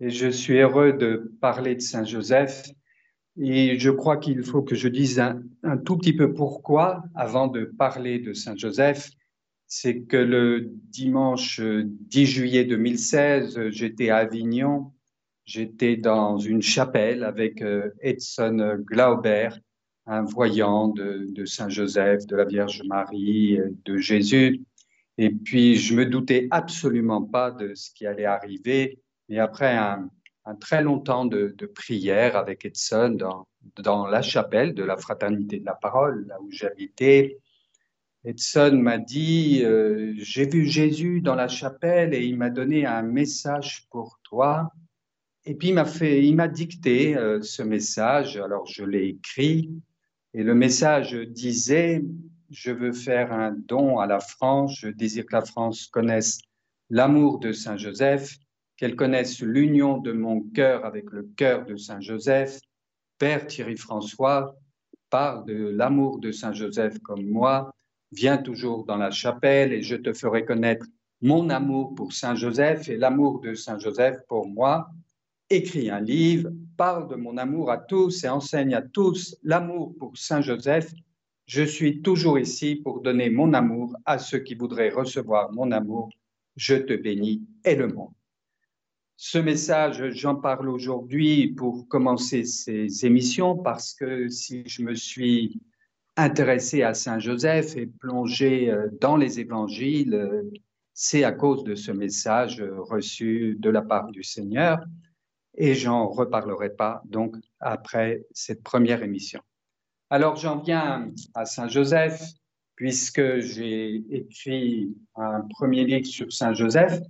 et je suis heureux de parler de Saint Joseph. Et je crois qu'il faut que je dise un, tout petit peu pourquoi avant de parler de Saint Joseph. C'est que le dimanche 10 juillet 2016, j'étais à Avignon. J'étais dans une chapelle avec euh, Edson Glauber, un voyant de, de Saint Joseph, de la Vierge Marie, de Jésus. Et puis, je me doutais absolument pas de ce qui allait arriver. Et après un, très long temps de, prière avec Edson dans, la chapelle de la Fraternité de la Parole, là où j'habitais, Edson m'a dit euh, J'ai vu Jésus dans la chapelle et il m'a donné un message pour toi. Et puis il m'a fait, il m'a dicté euh, ce message. Alors je l'ai écrit et le message disait Je veux faire un don à la France. Je désire que la France connaisse l'amour de Saint Joseph qu'elles connaissent l'union de mon cœur avec le cœur de Saint Joseph. Père Thierry François parle de l'amour de Saint Joseph comme moi. Viens toujours dans la chapelle et je te ferai connaître mon amour pour Saint Joseph et l'amour de Saint Joseph pour moi. Écris un livre, parle de mon amour à tous et enseigne à tous l'amour pour Saint Joseph. Je suis toujours ici pour donner mon amour à ceux qui voudraient recevoir mon amour. Je te bénis et le monde. Ce message, j'en parle aujourd'hui pour commencer ces émissions parce que si je me suis intéressé à Saint Joseph et plongé euh, dans les évangiles, euh, c'est à cause de ce message reçu de la part du Seigneur et j'en reparlerai pas donc après cette première émission. Alors j'en viens à Saint Joseph puisque j'ai écrit un premier livre sur Saint Joseph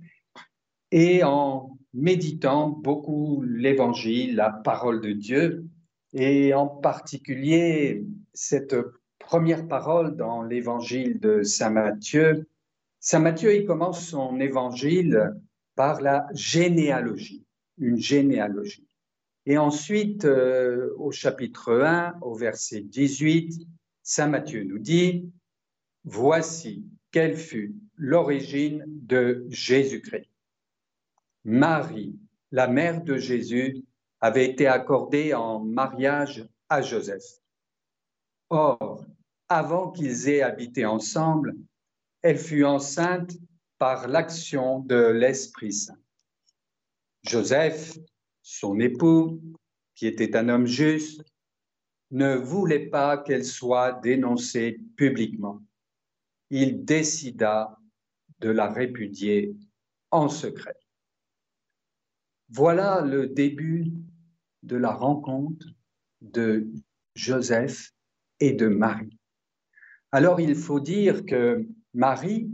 et en méditant beaucoup l'évangile, la parole de Dieu, et en particulier cette première parole dans l'évangile de Saint Matthieu. Saint Matthieu, il commence son évangile par la généalogie, une généalogie. Et ensuite, euh, au chapitre 1, au verset 18, Saint Matthieu nous dit, Voici quelle fut l'origine de Jésus-Christ. Marie, la mère de Jésus, avait été accordée en mariage à Joseph. Or, avant qu'ils aient habité ensemble, elle fut enceinte par l'action de l'Esprit Saint. Joseph, son époux, qui était un homme juste, ne voulait pas qu'elle soit dénoncée publiquement. Il décida de la répudier en secret. Voilà le début de la rencontre de Joseph et de Marie. Alors il faut dire que Marie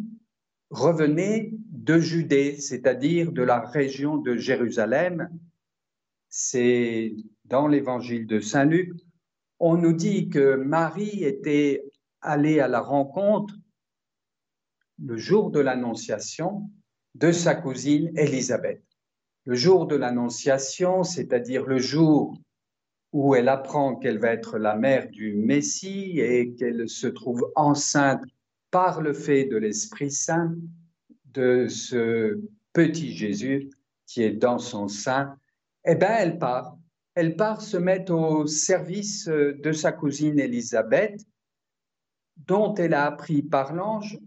revenait de Judée, c'est-à-dire de la région de Jérusalem. C'est dans l'évangile de Saint Luc, on nous dit que Marie était allée à la rencontre le jour de l'Annonciation de sa cousine Élisabeth le jour de l'Annonciation, c'est-à-dire le jour où elle apprend qu'elle va être la mère du Messie et qu'elle se trouve enceinte par le fait de l'Esprit Saint de ce petit Jésus qui est dans son sein, eh bien, elle part. Elle part se mettre au service de sa cousine Élisabeth, dont elle a appris par l'ange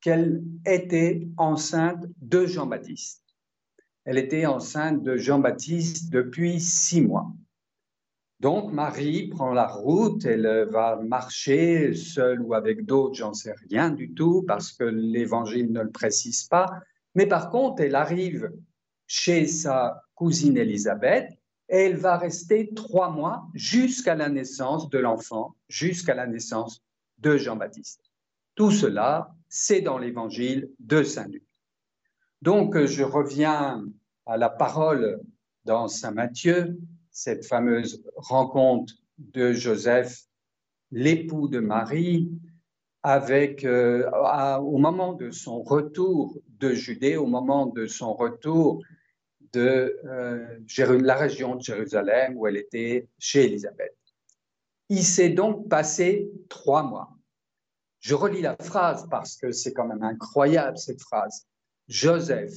qu'elle était enceinte de Jean-Baptiste. Elle était enceinte de Jean-Baptiste depuis six mois. Donc Marie prend la route, elle va marcher seule ou avec d'autres, j'en sais rien du tout, parce que l'Évangile ne le précise pas. Mais par contre, elle arrive chez sa cousine Élisabeth et elle va rester trois mois jusqu'à la naissance de l'enfant, jusqu'à la naissance de Jean-Baptiste. Tout cela, c'est dans l'Évangile de Saint Luc. Donc, je reviens à la parole dans Saint Matthieu, cette fameuse rencontre de Joseph, l'époux de Marie, avec, euh, au moment de son retour de Judée, au moment de son retour de euh, la région de Jérusalem où elle était chez Élisabeth. Il s'est donc passé trois mois. Je relis la phrase parce que c'est quand même incroyable cette phrase. Joseph,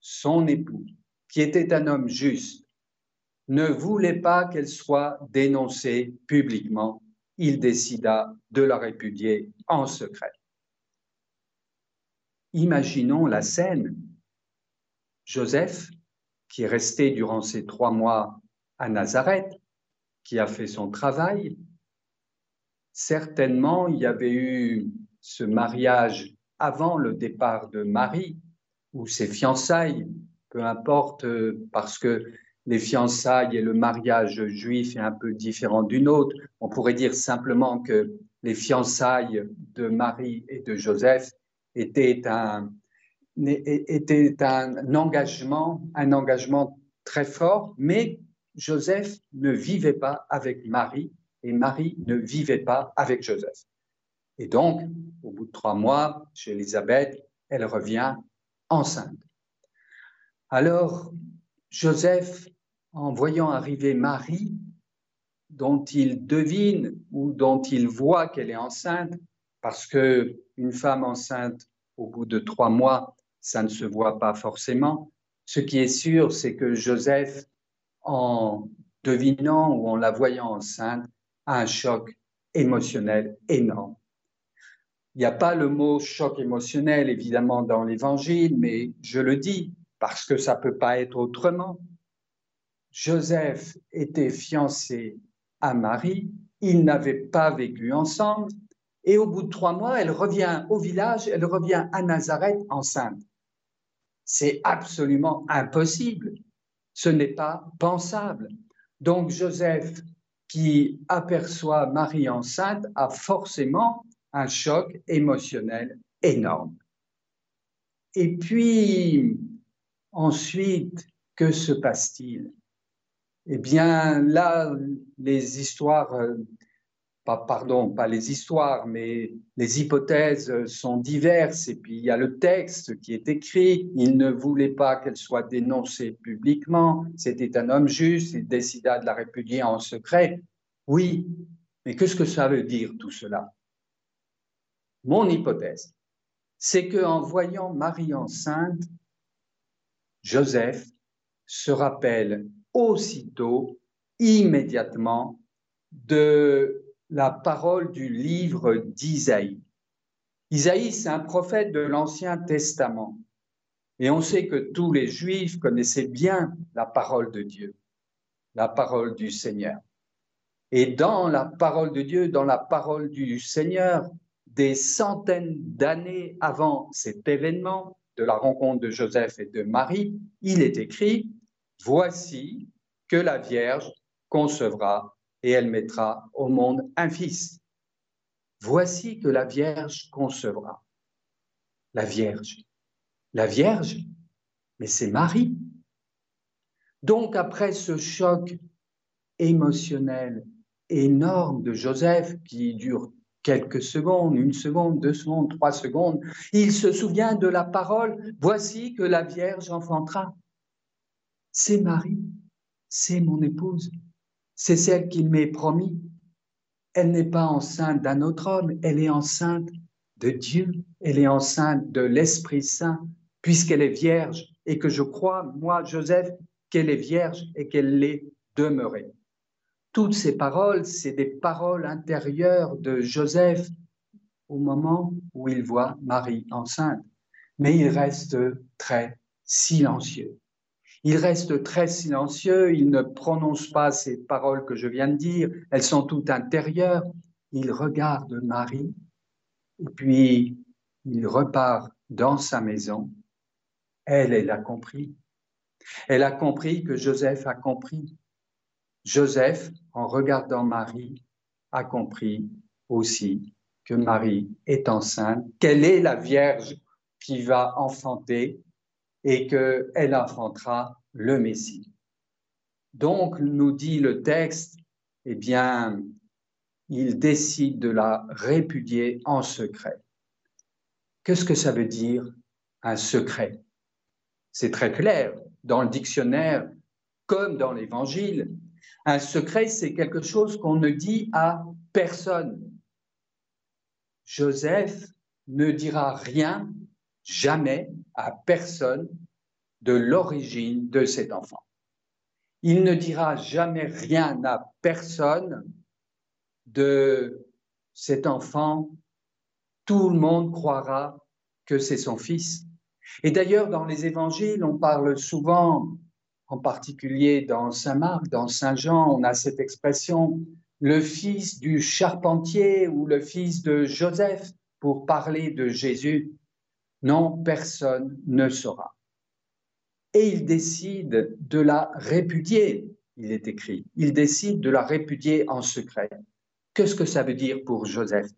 son époux, qui était un homme juste, ne voulait pas qu'elle soit dénoncée publiquement. Il décida de la répudier en secret. Imaginons la scène. Joseph, qui est resté durant ces trois mois à Nazareth, qui a fait son travail, certainement il y avait eu ce mariage avant le départ de Marie, ou ses fiançailles, peu importe, parce que les fiançailles et le mariage juif est un peu différent d'une autre. On pourrait dire simplement que les fiançailles de Marie et de Joseph étaient un, était un engagement, un engagement très fort, mais Joseph ne vivait pas avec Marie et Marie ne vivait pas avec Joseph. Et donc, au bout de trois mois, chez Élisabeth, elle revient enceinte. Alors, Joseph, en voyant arriver Marie, dont il devine ou dont il voit qu'elle est enceinte, parce que une femme enceinte au bout de trois mois, ça ne se voit pas forcément. Ce qui est sûr, c'est que Joseph, en devinant ou en la voyant enceinte, a un choc émotionnel énorme. Il n'y a pas le mot choc émotionnel, évidemment, dans l'Évangile, mais je le dis parce que ça ne peut pas être autrement. Joseph était fiancé à Marie, ils n'avaient pas vécu ensemble, et au bout de trois mois, elle revient au village, elle revient à Nazareth enceinte. C'est absolument impossible. Ce n'est pas pensable. Donc Joseph, qui aperçoit Marie enceinte, a forcément un choc émotionnel énorme. Et puis, ensuite, que se passe-t-il? Eh bien, là, les histoires, euh, pas, pardon, pas les histoires, mais les hypothèses sont diverses. Et puis, il y a le texte qui est écrit. Il ne voulait pas qu'elle soit dénoncée publiquement. C'était un homme juste. Il décida de la répudier en secret. Oui, mais qu'est-ce que ça veut dire tout cela? Mon hypothèse, c'est qu'en voyant Marie enceinte, Joseph se rappelle aussitôt, immédiatement, de la parole du livre d'Isaïe. Isaïe, c'est un prophète de l'Ancien Testament. Et on sait que tous les Juifs connaissaient bien la parole de Dieu, la parole du Seigneur. Et dans la parole de Dieu, dans la parole du Seigneur, des centaines d'années avant cet événement de la rencontre de Joseph et de Marie, il est écrit, Voici que la Vierge concevra et elle mettra au monde un fils. Voici que la Vierge concevra. La Vierge. La Vierge, mais c'est Marie. Donc après ce choc émotionnel énorme de Joseph qui dure quelques secondes, une seconde, deux secondes, trois secondes, il se souvient de la parole, voici que la Vierge enfantera. C'est Marie, c'est mon épouse, c'est celle qu'il m'est promis. Elle n'est pas enceinte d'un autre homme, elle est enceinte de Dieu, elle est enceinte de l'Esprit Saint, puisqu'elle est vierge et que je crois, moi, Joseph, qu'elle est vierge et qu'elle l'est demeurée toutes ces paroles, c'est des paroles intérieures de Joseph au moment où il voit Marie enceinte. Mais il reste très silencieux. Il reste très silencieux, il ne prononce pas ces paroles que je viens de dire, elles sont toutes intérieures. Il regarde Marie et puis il repart dans sa maison. Elle, elle a compris. Elle a compris que Joseph a compris. Joseph, en regardant Marie, a compris aussi que Marie est enceinte, qu'elle est la Vierge qui va enfanter et qu'elle enfantera le Messie. Donc, nous dit le texte, eh bien, il décide de la répudier en secret. Qu'est-ce que ça veut dire un secret? C'est très clair. Dans le dictionnaire, comme dans l'Évangile, un secret, c'est quelque chose qu'on ne dit à personne. Joseph ne dira rien, jamais, à personne de l'origine de cet enfant. Il ne dira jamais rien à personne de cet enfant. Tout le monde croira que c'est son fils. Et d'ailleurs, dans les évangiles, on parle souvent, en particulier dans Saint Marc, dans Saint Jean, on a cette expression, le fils du charpentier ou le fils de Joseph, pour parler de Jésus. Non, personne ne saura et il décide de la répudier, il est écrit. Il décide de la répudier en secret. Qu'est-ce que ça veut dire pour Joseph?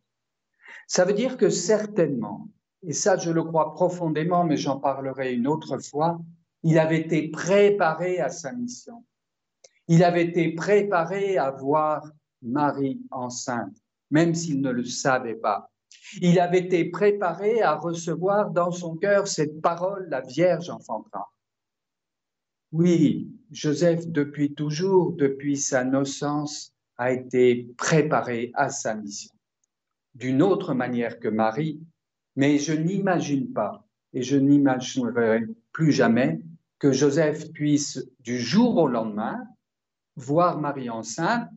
Ça veut dire que certainement, et ça je le crois profondément, mais j'en parlerai une autre fois, il avait été préparé à sa mission. Il avait été préparé à voir Marie enceinte, même s'il ne le savait pas. Il avait été préparé à recevoir dans son cœur cette parole, la Vierge enfantera. Oui, Joseph, depuis toujours, depuis sa naissance, a été préparé à sa mission. D'une autre manière que Marie, mais je n'imagine pas, et je n'imaginerai plus jamais, que Joseph puisse du jour au lendemain voir Marie enceinte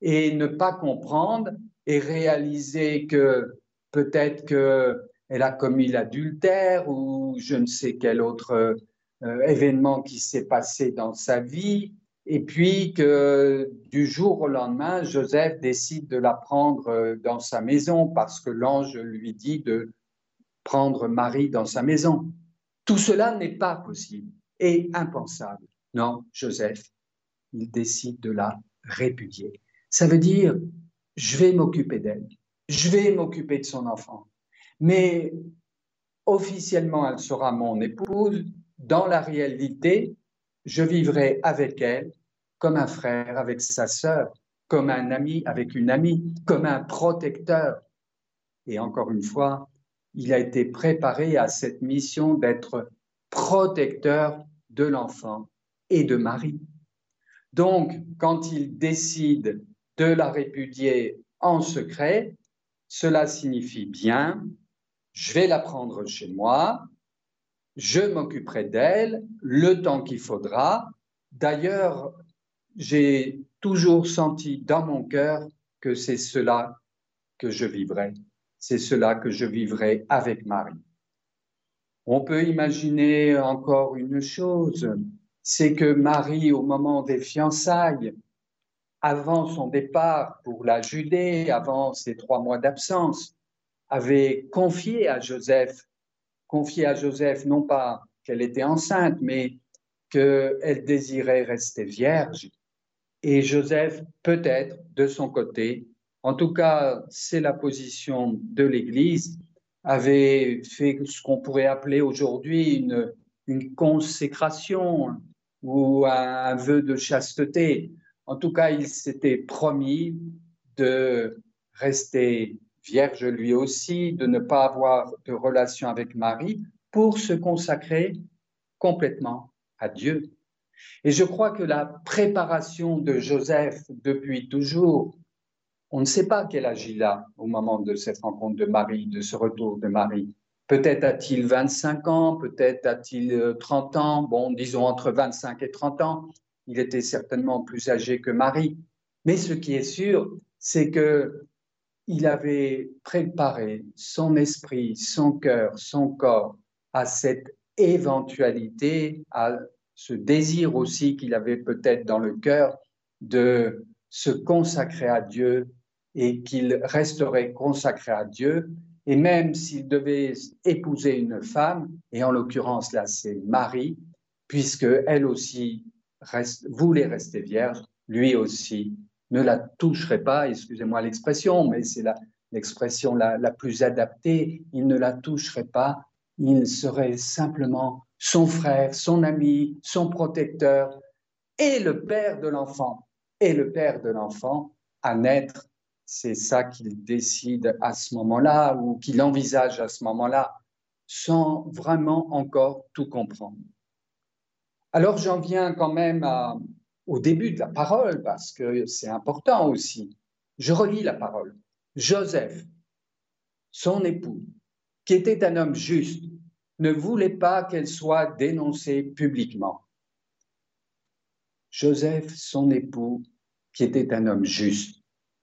et ne pas comprendre et réaliser que peut-être qu'elle a commis l'adultère ou je ne sais quel autre euh, événement qui s'est passé dans sa vie, et puis que du jour au lendemain, Joseph décide de la prendre euh, dans sa maison parce que l'ange lui dit de prendre Marie dans sa maison. Tout cela n'est pas possible et impensable. Non, Joseph, il décide de la répudier. Ça veut dire, je vais m'occuper d'elle, je vais m'occuper de son enfant, mais officiellement, elle sera mon épouse, dans la réalité, je vivrai avec elle comme un frère avec sa sœur, comme un ami avec une amie, comme un protecteur. Et encore une fois, il a été préparé à cette mission d'être protecteur de l'enfant et de Marie. Donc, quand il décide de la répudier en secret, cela signifie bien, je vais la prendre chez moi, je m'occuperai d'elle le temps qu'il faudra. D'ailleurs, j'ai toujours senti dans mon cœur que c'est cela que je vivrai. C'est cela que je vivrai avec Marie. On peut imaginer encore une chose, c'est que Marie, au moment des fiançailles, avant son départ pour la Judée, avant ses trois mois d'absence, avait confié à Joseph confié à Joseph non pas qu'elle était enceinte, mais qu'elle désirait rester vierge. Et Joseph, peut-être de son côté, en tout cas c'est la position de l'Église, avait fait ce qu'on pourrait appeler aujourd'hui une, une consécration ou un vœu de chasteté. En tout cas, il s'était promis de rester vierge lui aussi, de ne pas avoir de relation avec Marie pour se consacrer complètement à Dieu. Et je crois que la préparation de Joseph depuis toujours, on ne sait pas quel âge il a au moment de cette rencontre de Marie, de ce retour de Marie. Peut-être a-t-il 25 ans, peut-être a-t-il 30 ans, bon, disons entre 25 et 30 ans. Il était certainement plus âgé que Marie. Mais ce qui est sûr, c'est que il avait préparé son esprit, son cœur, son corps à cette éventualité, à ce désir aussi qu'il avait peut-être dans le cœur de se consacrer à Dieu et qu'il resterait consacré à Dieu. Et même s'il devait épouser une femme, et en l'occurrence là c'est Marie, puisque elle aussi voulait rester vierge, lui aussi ne la toucherait pas, excusez-moi l'expression, mais c'est l'expression la, la, plus adaptée, il ne la toucherait pas, il serait simplement son frère, son ami, son protecteur et le père de l'enfant. Et le père de l'enfant à naître, c'est ça qu'il décide à ce moment-là ou qu'il envisage à ce moment-là, sans vraiment encore tout comprendre. Alors j'en viens quand même au début de la parole, parce que c'est important aussi. Je relis la parole. Joseph, son époux, qui était un homme juste ne voulait pas qu'elle soit dénoncée publiquement. Joseph, son époux, qui était un homme juste,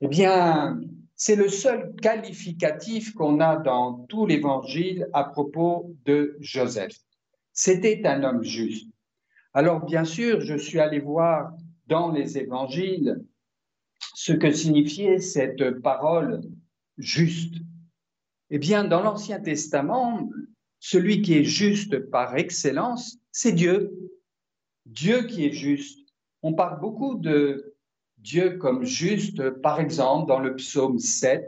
eh bien, c'est le seul qualificatif qu'on a dans tout l'évangile à propos de Joseph. C'était un homme juste. Alors, bien sûr, je suis allé voir dans les évangiles ce que signifiait cette parole juste. Eh bien, dans l'Ancien Testament, celui qui est juste par excellence, c'est Dieu. Dieu qui est juste. On parle beaucoup de Dieu comme juste, par exemple, dans le psaume 7,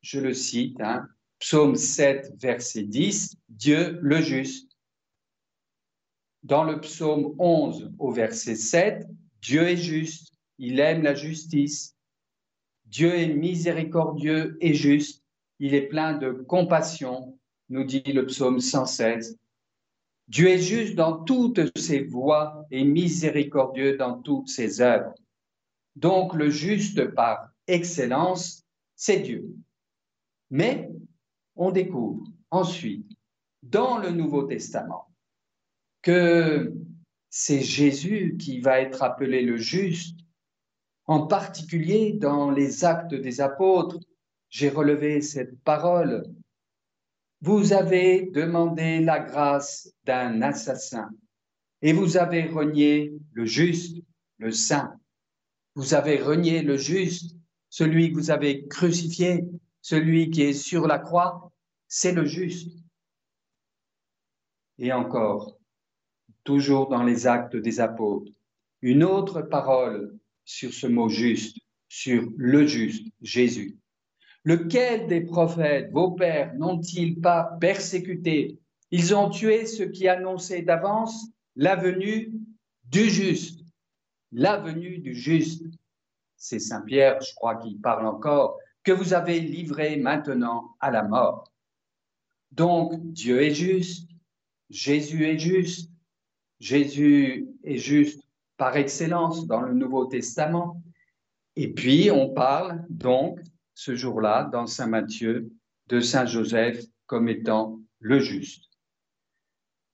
je le cite, hein, psaume 7, verset 10, Dieu le juste. Dans le psaume 11 au verset 7, Dieu est juste, il aime la justice. Dieu est miséricordieux et juste, il est plein de compassion, nous dit le psaume 116. Dieu est juste dans toutes ses voies et miséricordieux dans toutes ses œuvres. Donc le juste par excellence, c'est Dieu. Mais on découvre ensuite, dans le Nouveau Testament, que c'est Jésus qui va être appelé le juste, en particulier dans les actes des apôtres. J'ai relevé cette parole. Vous avez demandé la grâce d'un assassin et vous avez renié le juste, le saint. Vous avez renié le juste, celui que vous avez crucifié, celui qui est sur la croix, c'est le juste. Et encore, toujours dans les actes des apôtres, une autre parole sur ce mot juste, sur le juste, Jésus. Lequel des prophètes, vos pères, n'ont-ils pas persécuté? Ils ont tué ceux qui annonçaient d'avance la venue du juste. La venue du juste. C'est Saint Pierre, je crois, qui parle encore, que vous avez livré maintenant à la mort. Donc, Dieu est juste, Jésus est juste, Jésus est juste par excellence dans le Nouveau Testament. Et puis, on parle donc ce jour-là, dans Saint Matthieu, de Saint Joseph comme étant le juste.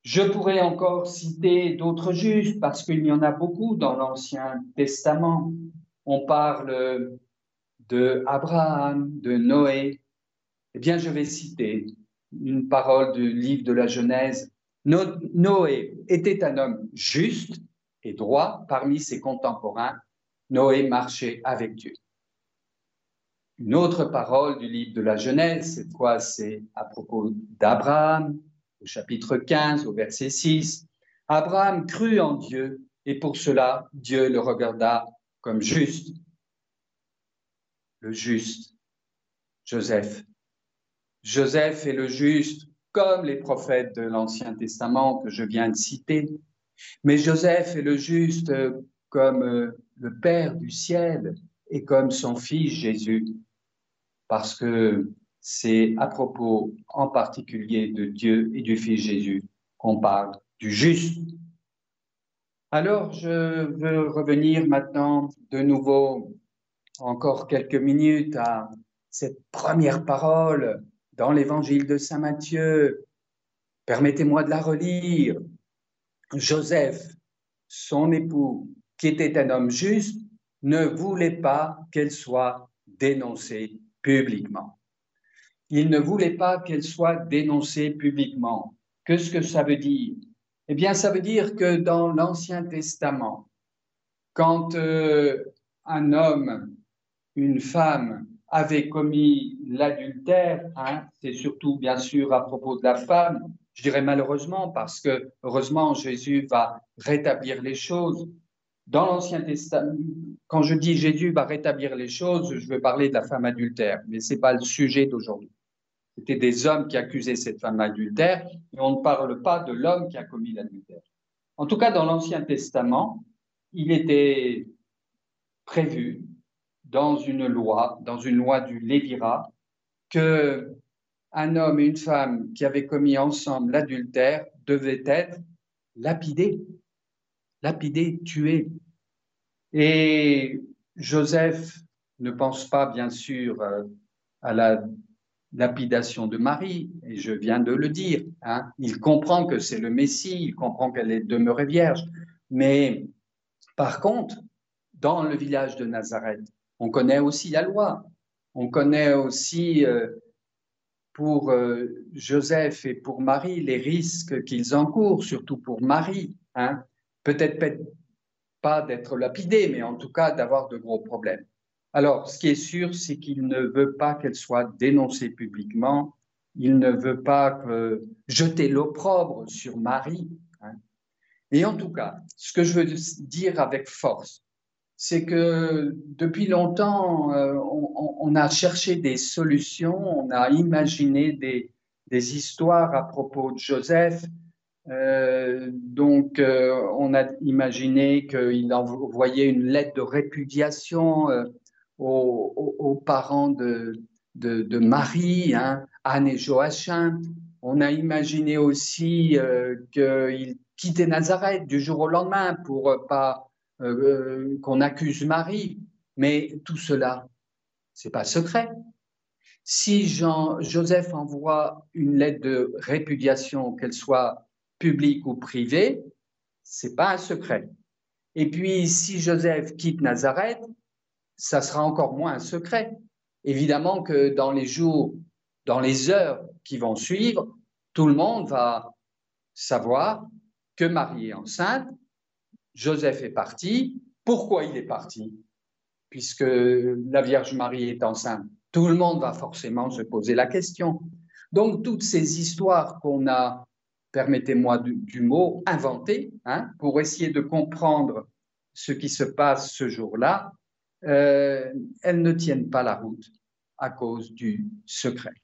Je pourrais encore citer d'autres justes parce qu'il y en a beaucoup dans l'Ancien Testament. On parle de Abraham, de Noé. Eh bien, je vais citer une parole du livre de la Genèse Noé était un homme juste et droit parmi ses contemporains. Noé marchait avec Dieu. Une autre parole du livre de la Genèse, cette fois c'est à propos d'Abraham, au chapitre 15, au verset 6. Abraham crut en Dieu et pour cela Dieu le regarda comme juste. Le juste, Joseph. Joseph est le juste comme les prophètes de l'Ancien Testament que je viens de citer. Mais Joseph est le juste comme euh, le Père du ciel et comme son Fils Jésus, parce que c'est à propos en particulier de Dieu et du Fils Jésus qu'on parle du juste. Alors, je veux revenir maintenant de nouveau, encore quelques minutes, à cette première parole dans l'évangile de Saint Matthieu. Permettez-moi de la relire. Joseph, son époux, qui était un homme juste, ne voulait pas qu'elle soit dénoncée publiquement. Il ne voulait pas qu'elle soit dénoncée publiquement. Qu'est-ce que ça veut dire? Eh bien, ça veut dire que dans l'Ancien Testament, quand euh, un homme, une femme avait commis l'adultère, hein, c'est surtout bien sûr à propos de la femme, je dirais malheureusement parce que heureusement Jésus va rétablir les choses. Dans l'Ancien Testament, quand je dis Jésus va rétablir les choses, je veux parler de la femme adultère, mais ce n'est pas le sujet d'aujourd'hui. C'était des hommes qui accusaient cette femme adultère, et on ne parle pas de l'homme qui a commis l'adultère. En tout cas, dans l'Ancien Testament, il était prévu dans une loi, dans une loi du Lévira, que un homme et une femme qui avaient commis ensemble l'adultère devaient être lapidés, lapidés, tués. Et Joseph ne pense pas, bien sûr, euh, à la lapidation de Marie, et je viens de le dire. Hein. Il comprend que c'est le Messie, il comprend qu'elle est demeurée vierge. Mais par contre, dans le village de Nazareth, on connaît aussi la loi. On connaît aussi euh, pour euh, Joseph et pour Marie les risques qu'ils encourent, surtout pour Marie. Hein. Peut-être pas d'être lapidée, mais en tout cas d'avoir de gros problèmes. Alors, ce qui est sûr, c'est qu'il ne veut pas qu'elle soit dénoncée publiquement. Il ne veut pas jeter l'opprobre sur Marie. Hein. Et en tout cas, ce que je veux dire avec force, c'est que depuis longtemps, euh, on, a cherché des solutions, on a imaginé des, histoires à propos de Joseph. Euh, donc, euh, on a imaginé qu'il envoyait une lettre de répudiation aux, parents de, Marie, hein, Anne et Joachim. On a imaginé aussi euh, qu'il quittait Nazareth du jour au lendemain pour pas euh, qu'on accuse Marie. Mais tout cela, c'est pas secret. Si Jean, Joseph envoie une lettre de répudiation, qu'elle soit publique ou privée, c'est pas un secret. Et puis, si Joseph quitte Nazareth, ça sera encore moins un secret. Évidemment que dans les jours, dans les heures qui vont suivre, tout le monde va savoir que Marie est enceinte, Joseph est parti. Pourquoi il est parti? Puisque la Vierge Marie est enceinte. Tout le monde va forcément se poser la question. Donc toutes ces histoires qu'on a, permettez-moi du, mot, inventées, hein, pour essayer de comprendre ce qui se passe ce jour-là, euh, elles ne tiennent pas la route à cause du secret.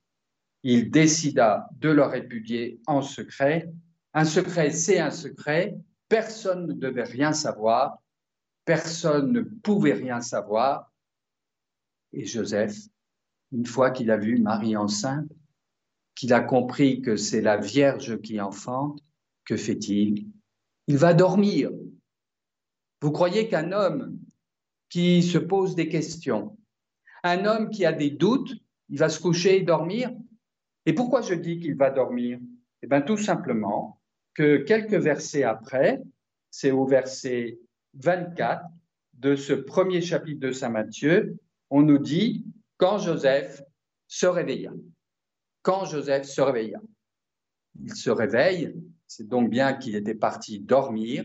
Il décida de le répudier en secret. Un secret, c'est un secret. Personne ne devait rien savoir. Personne ne pouvait rien savoir. Et Joseph, une fois qu'il a vu Marie enceinte, qu'il a compris que c'est la Vierge qui enfante, que fait-il? Il va dormir. Vous croyez qu'un homme qui se pose des questions. Un homme qui a des doutes, il va se coucher et dormir. Et pourquoi je dis qu'il va dormir? Eh bien, tout simplement que quelques versets après, c'est au verset 24 de ce premier chapitre de Saint Matthieu, on nous dit quand Joseph se réveilla. Quand Joseph se réveilla. Il se réveille, c'est donc bien qu'il était parti dormir,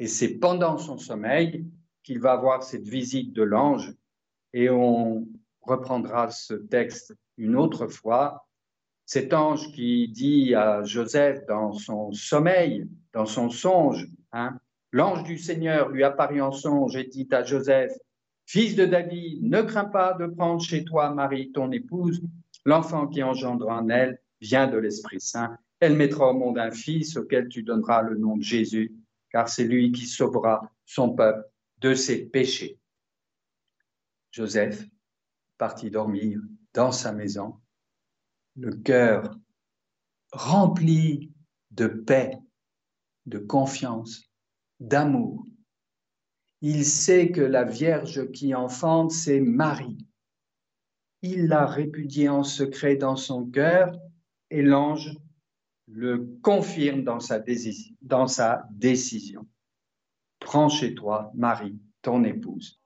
et c'est pendant son sommeil qu'il va avoir cette visite de l'ange et on reprendra ce texte une autre fois. Cet ange qui dit à Joseph dans son sommeil, dans son songe, hein, l'ange du Seigneur lui apparut en songe et dit à Joseph, Fils de David, ne crains pas de prendre chez toi Marie, ton épouse, l'enfant qui engendre en elle vient de l'Esprit Saint. Elle mettra au monde un fils auquel tu donneras le nom de Jésus, car c'est lui qui sauvera son peuple de ses péchés. Joseph partit dormir dans sa maison, le cœur rempli de paix, de confiance, d'amour. Il sait que la Vierge qui enfante, c'est Marie. Il l'a répudiée en secret dans son cœur et l'ange le confirme dans sa, dans sa décision prends chez toi Marie, ton épouse.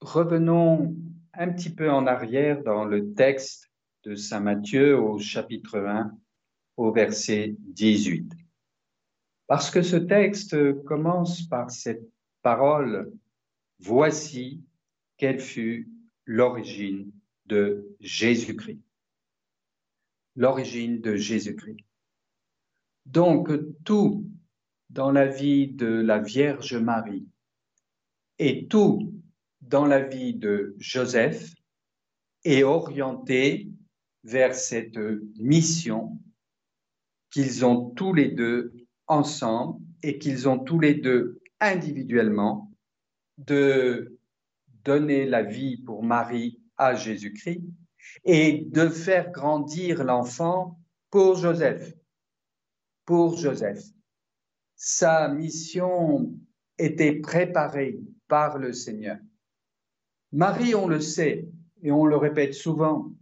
Revenons un petit peu en arrière dans le texte de Saint Matthieu au chapitre 1, au verset 18. Parce que ce texte commence par cette parole, voici quelle fut l'origine de Jésus-Christ. L'origine de Jésus-Christ. Donc tout dans la vie de la Vierge Marie et tout dans la vie de Joseph est orienté vers cette mission qu'ils ont tous les deux ensemble et qu'ils ont tous les deux individuellement de donner la vie pour Marie à Jésus-Christ et de faire grandir l'enfant pour Joseph. Pour Joseph sa mission était préparée par le Seigneur. Marie, on le sait et on le répète souvent,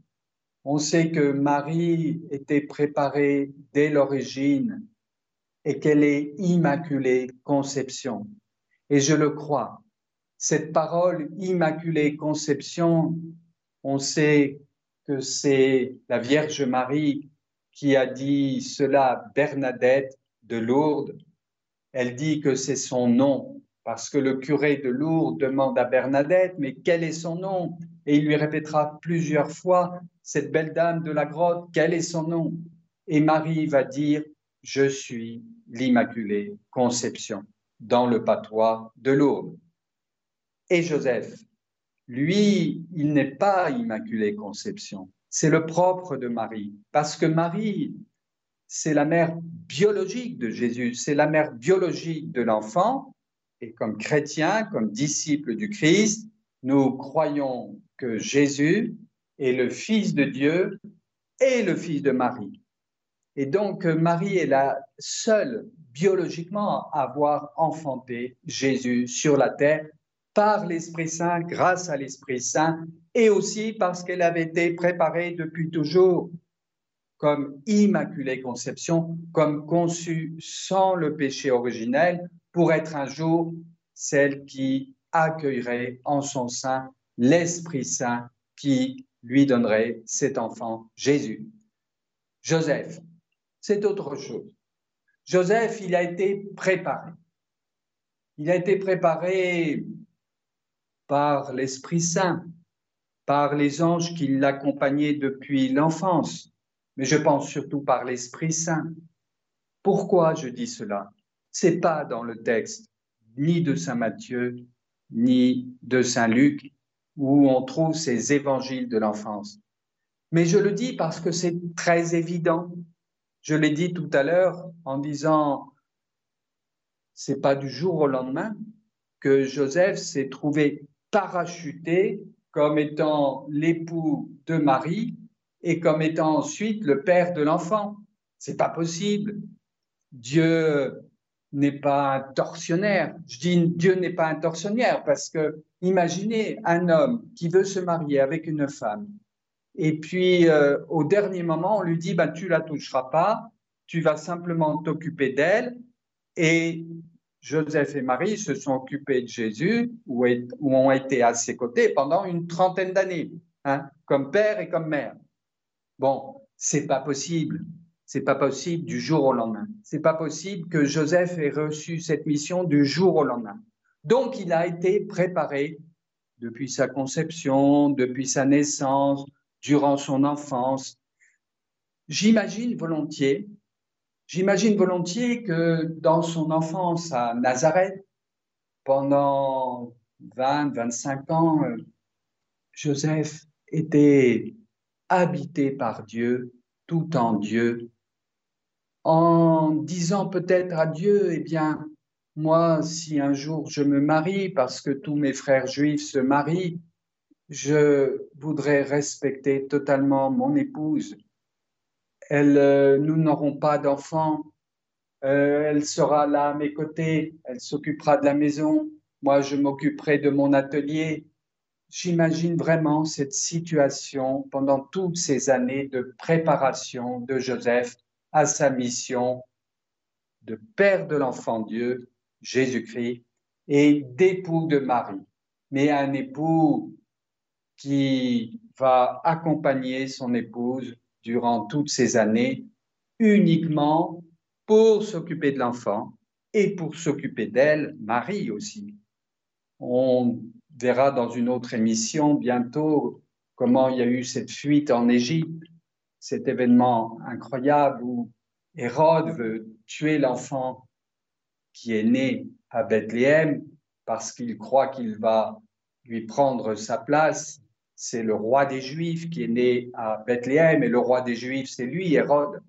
On sait que Marie était préparée dès l'origine et qu'elle est immaculée conception. Et je le crois. Cette parole immaculée conception, on sait que c'est la Vierge Marie qui a dit cela à Bernadette de Lourdes. Elle dit que c'est son nom, parce que le curé de Lourdes demande à Bernadette, mais quel est son nom? Et il lui répétera plusieurs fois, cette belle dame de la grotte, quel est son nom? Et Marie va dire, je suis l'Immaculée Conception, dans le patois de Lourdes. Et Joseph, lui, il n'est pas Immaculée Conception, c'est le propre de Marie, parce que Marie, c'est la mère biologique de Jésus, c'est la mère biologique de l'enfant, et comme chrétiens, comme disciples du Christ, nous croyons que Jésus est le Fils de Dieu et le Fils de Marie. Et donc Marie est la seule biologiquement à avoir enfanté Jésus sur la terre par l'Esprit Saint, grâce à l'Esprit Saint, et aussi parce qu'elle avait été préparée depuis toujours comme immaculée conception, comme conçue sans le péché originel, pour être un jour celle qui accueillerait en son sein l'Esprit Saint qui lui donnerait cet enfant Jésus. Joseph, c'est autre chose. Joseph, il a été préparé. Il a été préparé par l'Esprit Saint, par les anges qui l'accompagnaient depuis l'enfance, mais je pense surtout par l'Esprit Saint. Pourquoi je dis cela? C'est pas dans le texte ni de Saint Matthieu ni de Saint Luc où on trouve ces évangiles de l'enfance. Mais je le dis parce que c'est très évident. Je l'ai dit tout à l'heure en disant c'est pas du jour au lendemain que Joseph s'est trouvé parachuté comme étant l'époux de Marie et comme étant ensuite le père de l'enfant. C'est pas possible. Dieu n'est pas un tortionnaire. Je dis Dieu n'est pas un tortionnaire parce que imaginez un homme qui veut se marier avec une femme et puis euh, au dernier moment on lui dit ben tu la toucheras pas, tu vas simplement t'occuper d'elle et Joseph et Marie se sont occupés de Jésus ou, ont été à ses côtés pendant une trentaine d'années, hein, comme père et comme mère. Bon, c'est pas possible. C'est pas possible du jour au lendemain. C'est pas possible que Joseph ait reçu cette mission du jour au lendemain. Donc, il a été préparé depuis sa conception, depuis sa naissance, durant son enfance. J'imagine volontiers, j'imagine volontiers que dans son enfance à Nazareth, pendant 20, 25 ans, euh, Joseph était habité par Dieu, tout en Dieu, en disant peut-être à Dieu, eh bien, moi, si un jour je me marie, parce que tous mes frères juifs se marient, je voudrais respecter totalement mon épouse. Elle, euh, nous n'aurons pas d'enfants. Euh, elle sera là à mes côtés. Elle s'occupera de la maison. Moi, je m'occuperai de mon atelier. J'imagine vraiment cette situation pendant toutes ces années de préparation de Joseph à sa mission de père de l'enfant Dieu, Jésus-Christ, et d'époux de Marie, mais un époux qui va accompagner son épouse durant toutes ces années uniquement pour s'occuper de l'enfant et pour s'occuper d'elle, Marie aussi. Verra dans une autre émission bientôt comment il y a eu cette fuite en Égypte cet événement incroyable où Hérode veut tuer l'enfant qui est né à Bethléem parce qu'il croit qu'il va lui prendre sa place. C'est le roi des Juifs qui est né à Bethléem et le roi des Juifs, c'est lui, Hérode.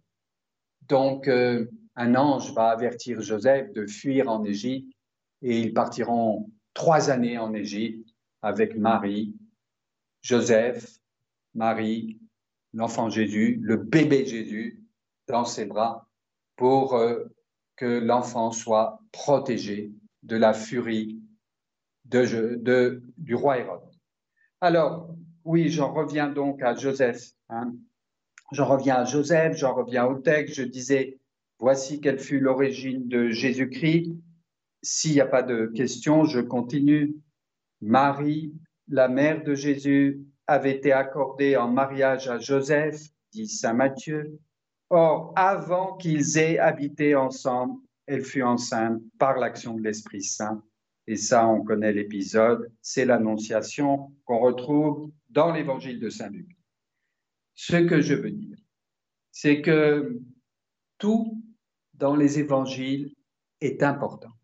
Donc, euh, un ange va avertir Joseph de fuir en Égypte et ils partiront trois années en Égypte avec Marie, Joseph, Marie l'enfant Jésus, le bébé Jésus dans ses bras pour euh, que l'enfant soit protégé de la furie du roi Hérode. Alors, oui, j'en reviens donc à Joseph. Hein. J'en reviens à Joseph, j'en reviens au texte, je disais, voici quelle fut l'origine de Jésus-Christ. S'il n'y a pas de questions, je continue. Marie, la mère de Jésus, avait été accordée en mariage à Joseph, dit Saint Matthieu. Or, avant qu'ils aient habité ensemble, elle fut enceinte par l'action de l'Esprit Saint. Et ça, on connaît l'épisode, c'est l'annonciation qu'on retrouve dans l'évangile de Saint Luc. Ce que je veux dire, c'est que tout dans les évangiles est important.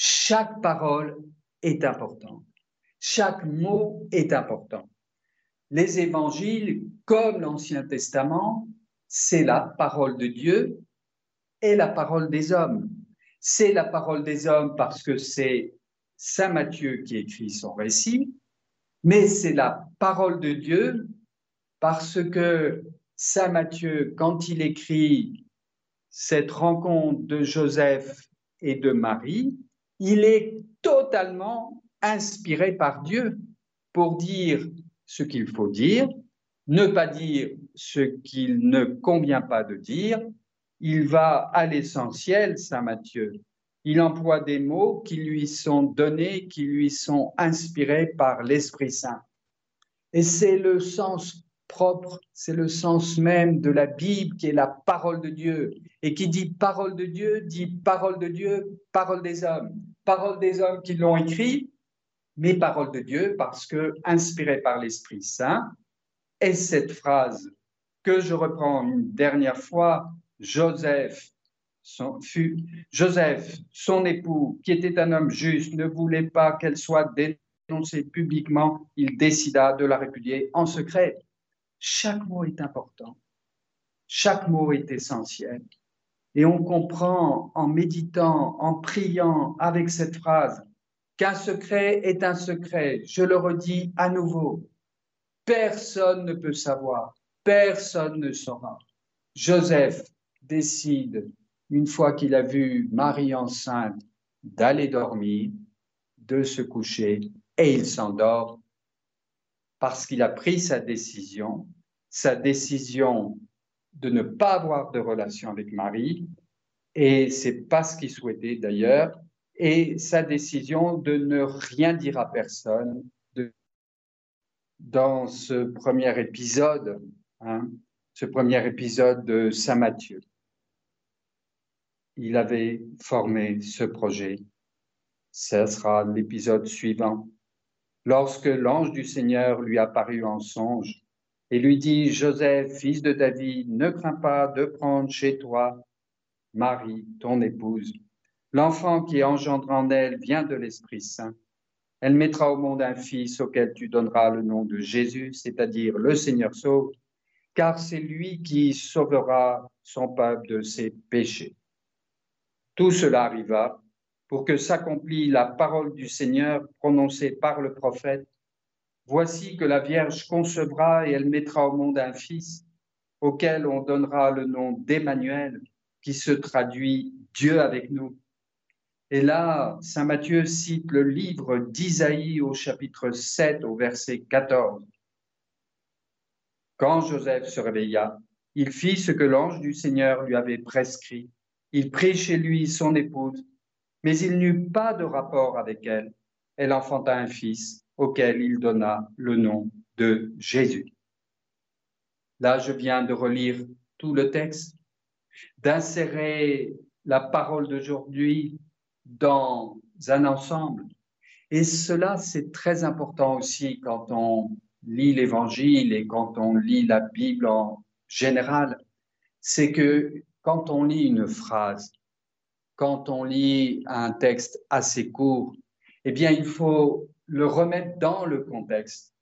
Chaque parole est importante. Chaque mot est important. Les évangiles, comme l'Ancien Testament, c'est la parole de Dieu et la parole des hommes. C'est la parole des hommes parce que c'est Saint Matthieu qui écrit son récit, mais c'est la parole de Dieu parce que Saint Matthieu, quand il écrit cette rencontre de Joseph et de Marie, il est totalement inspiré par Dieu pour dire ce qu'il faut dire, ne pas dire ce qu'il ne convient pas de dire. Il va à l'essentiel, Saint Matthieu. Il emploie des mots qui lui sont donnés, qui lui sont inspirés par l'Esprit Saint. Et c'est le sens c'est le sens même de la Bible qui est la parole de Dieu. Et qui dit parole de Dieu, dit parole de Dieu, parole des hommes. Parole des hommes qui l'ont écrit, mais parole de Dieu parce que inspirée par l'Esprit Saint. Et cette phrase que je reprends une dernière fois, Joseph, fut, Joseph, son époux, qui était un homme juste, ne voulait pas qu'elle soit dénoncée publiquement. Il décida de la répudier en secret. Chaque mot est important. Chaque mot est essentiel. Et on comprend en méditant, en priant avec cette phrase, qu'un secret est un secret. Je le redis à nouveau. Personne ne peut savoir. Personne ne saura. Joseph décide, une fois qu'il a vu Marie enceinte, d'aller dormir, de se coucher, et il s'endort parce qu'il a pris sa décision, sa décision de ne pas avoir de relation avec Marie, et c'est pas ce qu'il souhaitait d'ailleurs, et sa décision de ne rien dire à personne dans ce premier épisode, hein, ce premier épisode de Saint Matthieu. Il avait formé ce projet. Ce sera l'épisode suivant lorsque l'ange du Seigneur lui apparut en songe et lui dit, Joseph, fils de David, ne crains pas de prendre chez toi Marie, ton épouse. L'enfant qui est engendré en elle vient de l'Esprit Saint. Elle mettra au monde un fils auquel tu donneras le nom de Jésus, c'est-à-dire le Seigneur sauve, car c'est lui qui sauvera son peuple de ses péchés. Tout cela arriva pour que s'accomplit la parole du Seigneur prononcée par le prophète. Voici que la Vierge concevra et elle mettra au monde un fils auquel on donnera le nom d'Emmanuel, qui se traduit Dieu avec nous. Et là, Saint Matthieu cite le livre d'Isaïe au chapitre 7 au verset 14. Quand Joseph se réveilla, il fit ce que l'ange du Seigneur lui avait prescrit. Il prit chez lui son épouse mais il n'eut pas de rapport avec elle. Elle enfanta un fils auquel il donna le nom de Jésus. Là, je viens de relire tout le texte, d'insérer la parole d'aujourd'hui dans un ensemble. Et cela, c'est très important aussi quand on lit l'Évangile et quand on lit la Bible en général. C'est que quand on lit une phrase, quand on lit un texte assez court, eh bien, il faut le remettre dans le contexte.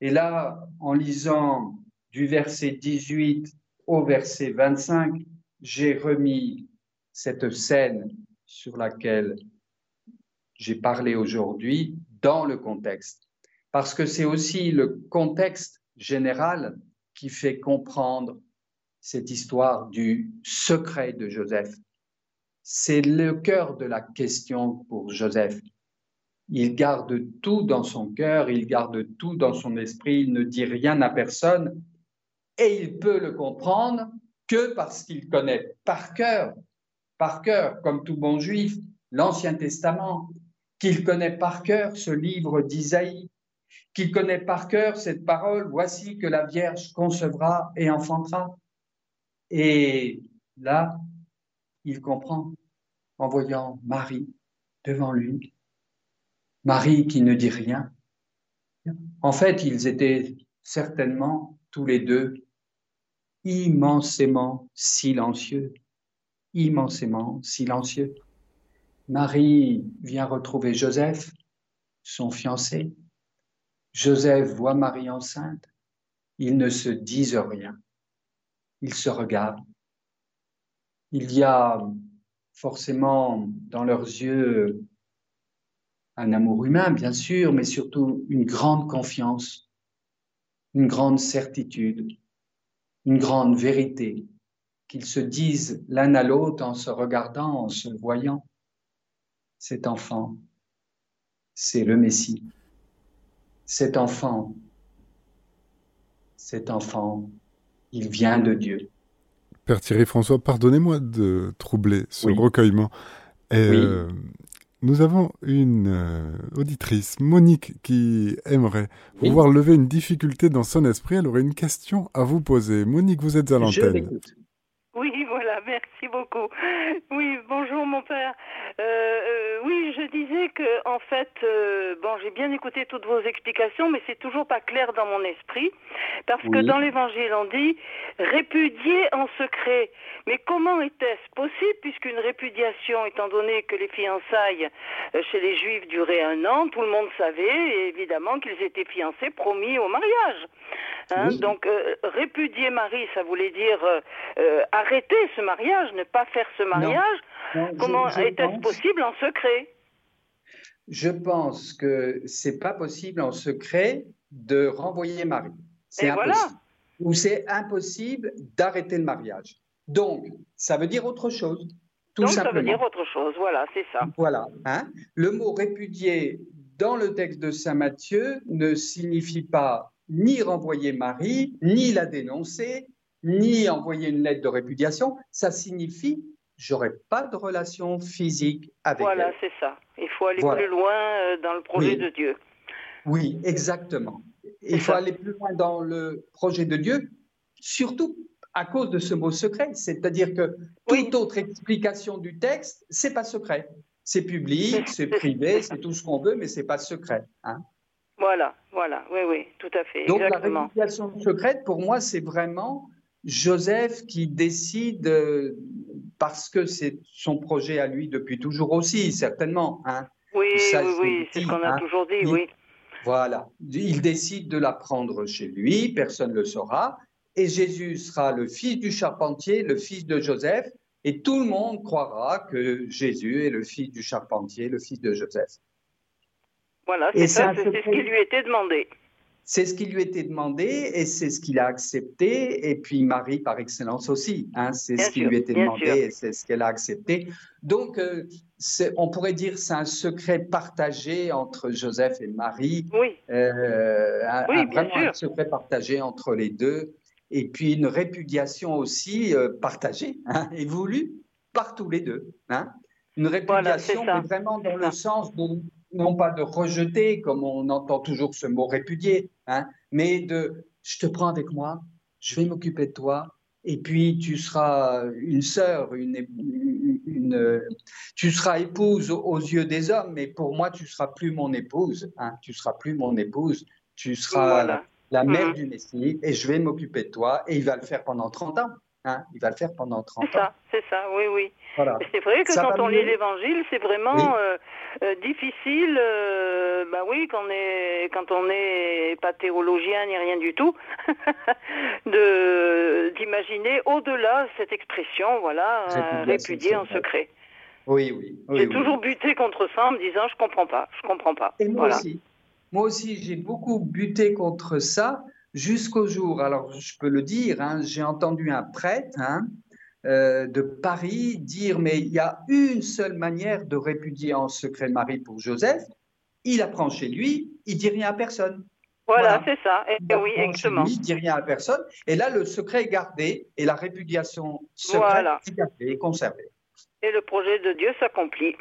Et là, en lisant du verset 18 au verset 25, j'ai remis cette scène sur laquelle j'ai parlé aujourd'hui dans le contexte. Parce que c'est aussi le contexte général qui fait comprendre cette histoire du secret de Joseph. C'est le cœur de la question pour Joseph. Il garde tout dans son cœur, il garde tout dans son esprit, il ne dit rien à personne et il peut le comprendre que parce qu'il connaît par cœur, par cœur, comme tout bon juif, l'Ancien Testament, qu'il connaît par cœur ce livre d'Isaïe, qu'il connaît par cœur cette parole, voici que la Vierge concevra et enfantera. Et là, il comprend en voyant Marie devant lui, Marie qui ne dit rien. En fait, ils étaient certainement tous les deux immensément silencieux, immensément silencieux. Marie vient retrouver Joseph, son fiancé. Joseph voit Marie enceinte. Ils ne se disent rien. Ils se regardent. Il y a forcément dans leurs yeux un amour humain, bien sûr, mais surtout une grande confiance, une grande certitude, une grande vérité, qu'ils se disent l'un à l'autre en se regardant, en se voyant. Cet enfant, c'est le Messie. Cet enfant, cet enfant, il vient de Dieu. Père Thierry François, pardonnez-moi de troubler ce recueillement. Euh, nous avons une euh, auditrice, Monique, qui aimerait pouvoir lever une difficulté dans son esprit. Elle aurait une question à vous poser. Monique, vous êtes à l'antenne. Oui, voilà, merci beaucoup. Oui, bonjour mon père. Euh, euh, oui, je disais que en fait, euh, bon, j'ai bien écouté toutes vos explications, mais c'est toujours pas clair dans mon esprit, parce que dans l'Évangile on dit répudier en secret. Mais comment était-ce possible, puisqu'une répudiation, étant donné que les fiançailles chez les Juifs duraient un an, tout le monde savait évidemment qu'ils étaient fiancés, promis au mariage. Hein, donc répudier Marie, ça voulait dire arrêter ce mariage, ne pas faire ce mariage. Comment est-ce possible en secret? Je pense que c'est pas possible en secret de renvoyer Marie. C'est impossible. Ou c'est impossible d'arrêter le mariage. Donc, ça veut dire autre chose. Tout Donc, simplement. ça veut dire autre chose, voilà, c'est ça. Voilà. Hein. Le mot répudier dans le texte de Saint Matthieu ne signifie pas ni renvoyer Marie, ni la dénoncer, ni envoyer une lettre de répudiation. Ça signifie j'aurais pas de relation physique avec voilà, elle. Voilà, c'est ça. Il faut aller plus loin euh, dans le projet de Dieu. Oui, exactement. Il faut aller plus loin dans le projet de Dieu, surtout à cause de ce mot secret. C'est-à-dire que toute autre explication du texte, c'est pas secret. C'est public, c'est privé, c'est tout ce qu'on veut, mais c'est pas secret. Hein. Voilà, voilà, oui, oui, tout à fait. Donc exactement. la répudiation secrète, pour moi, c'est vraiment Joseph qui décide parce que c'est son projet à lui depuis toujours aussi, certainement. Hein. Oui, oui, oui, c'est ce qu'on a hein. toujours dit, oui. Voilà, il décide de la prendre chez lui, personne ne le saura, et Jésus sera le fils du charpentier, le fils de Joseph, et tout le monde croira que Jésus est le fils du charpentier, le fils de Joseph. Voilà, c'est ça, c'est ce qui lui était demandé. C'est ce qui lui était demandé et c'est ce qu'il a accepté. Et puis Marie, par excellence aussi, hein, c'est ce qui lui était demandé et c'est ce qu'elle a accepté. Donc, euh, on pourrait dire c'est un secret partagé entre Joseph et Marie. Oui. Euh, un, vraiment un secret partagé entre les deux. Et puis une répudiation aussi euh, partagée hein, et voulue par tous les deux. Hein. Une répudiation, mais vraiment dans le sens de non pas de rejeter, comme on entend toujours ce mot répudier, hein, mais de je te prends avec moi, je vais m'occuper de toi, et puis tu seras une sœur, une, une, tu seras épouse aux yeux des hommes, mais pour moi tu seras plus mon épouse, hein, tu seras plus mon épouse, tu seras la, mère mmh. du Messie, et je vais m'occuper de toi, et il va le faire pendant 30 ans. Hein, il va le faire pendant 30 ans. C'est ça, c'est ça, oui, oui. C'est vrai que quand on lit l'Évangile, c'est vraiment euh, euh, difficile, euh, bah oui, quand on est, quand on n'est pas théologien ni rien du tout, de d'imaginer au-delà cette expression, voilà, répudier en secret. Oui, oui. j'ai toujours buté contre ça en me disant, je comprends pas, je comprends pas. Et moi aussi. Moi aussi, j'ai beaucoup buté contre ça jusqu'au jour, alors je peux le dire, hein, j'ai entendu un prêtre hein, euh, de Paris dire, mais il y a une seule manière de répudier en secret Marie pour Joseph, il apprend chez lui, il dit rien à personne. Voilà, c'est ça. Et, oui, exactement. Il dit rien à personne. Et là, le secret est gardé et la répudiation secrète est gardée et conservée. Et le projet de Dieu s'accomplit.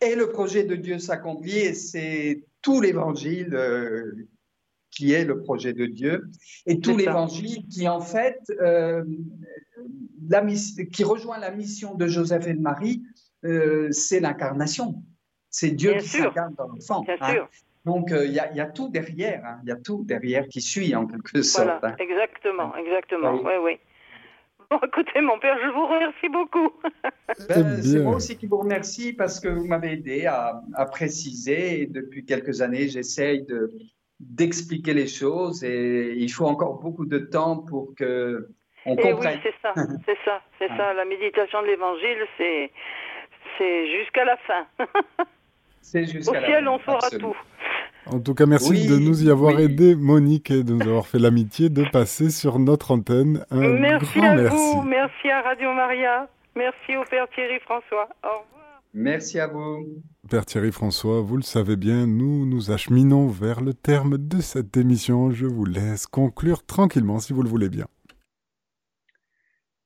Et le projet de Dieu s'accomplit et c'est tout l'évangile euh, qui est le projet de Dieu et tout l'évangile qui en fait euh, la, qui rejoint la mission de Joseph et de Marie, euh, c'est l'incarnation. C'est Dieu qui s'incarne dans l'enfant. Hein. Donc il y, a tout derrière, hein. il y a tout derrière qui suit en quelque sorte. Voilà, hein. exactement, exactement. Oui, oui. Bon, écoutez, mon père, je vous remercie beaucoup. Ben, c'est moi aussi qui vous remercie parce que vous m'avez aidé à, préciser. Et depuis quelques années, j'essaye de, d'expliquer les choses et il faut encore beaucoup de temps pour que on et comprenne. Oui, c'est ça, c'est ça, c'est ça. La méditation de l'Évangile, c'est c'est jusqu'à la fin. c'est jusqu'à Au ciel, on saura tout. En tout cas, merci de nous y avoir aidé, Monique, et de nous avoir fait l'amitié de passer sur notre antenne. Un merci grand à merci. vous, merci à Radio Maria, merci au Père Thierry François. Au revoir. Merci à vous. Père Thierry François, vous le savez bien, nous nous acheminons vers le terme de cette émission. Je vous laisse conclure tranquillement si vous le voulez bien.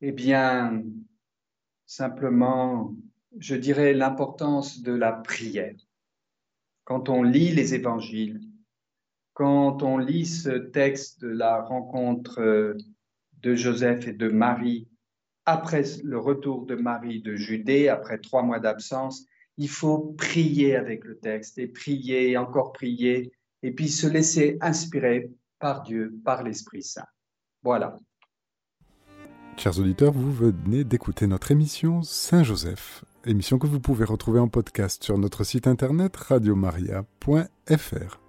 Eh bien, simplement, je dirais l'importance de la prière quand on lit les évangiles, quand on lit ce texte de la rencontre de Joseph et de Marie, après le retour de Marie de Judée, après trois mois d'absence, il faut prier avec le texte et prier et encore prier et puis se laisser inspirer par Dieu, par l'Esprit Saint. Voilà. Chers auditeurs, vous venez d'écouter notre émission Saint-Joseph émission que vous pouvez retrouver en podcast sur notre site internet radiomaria.fr.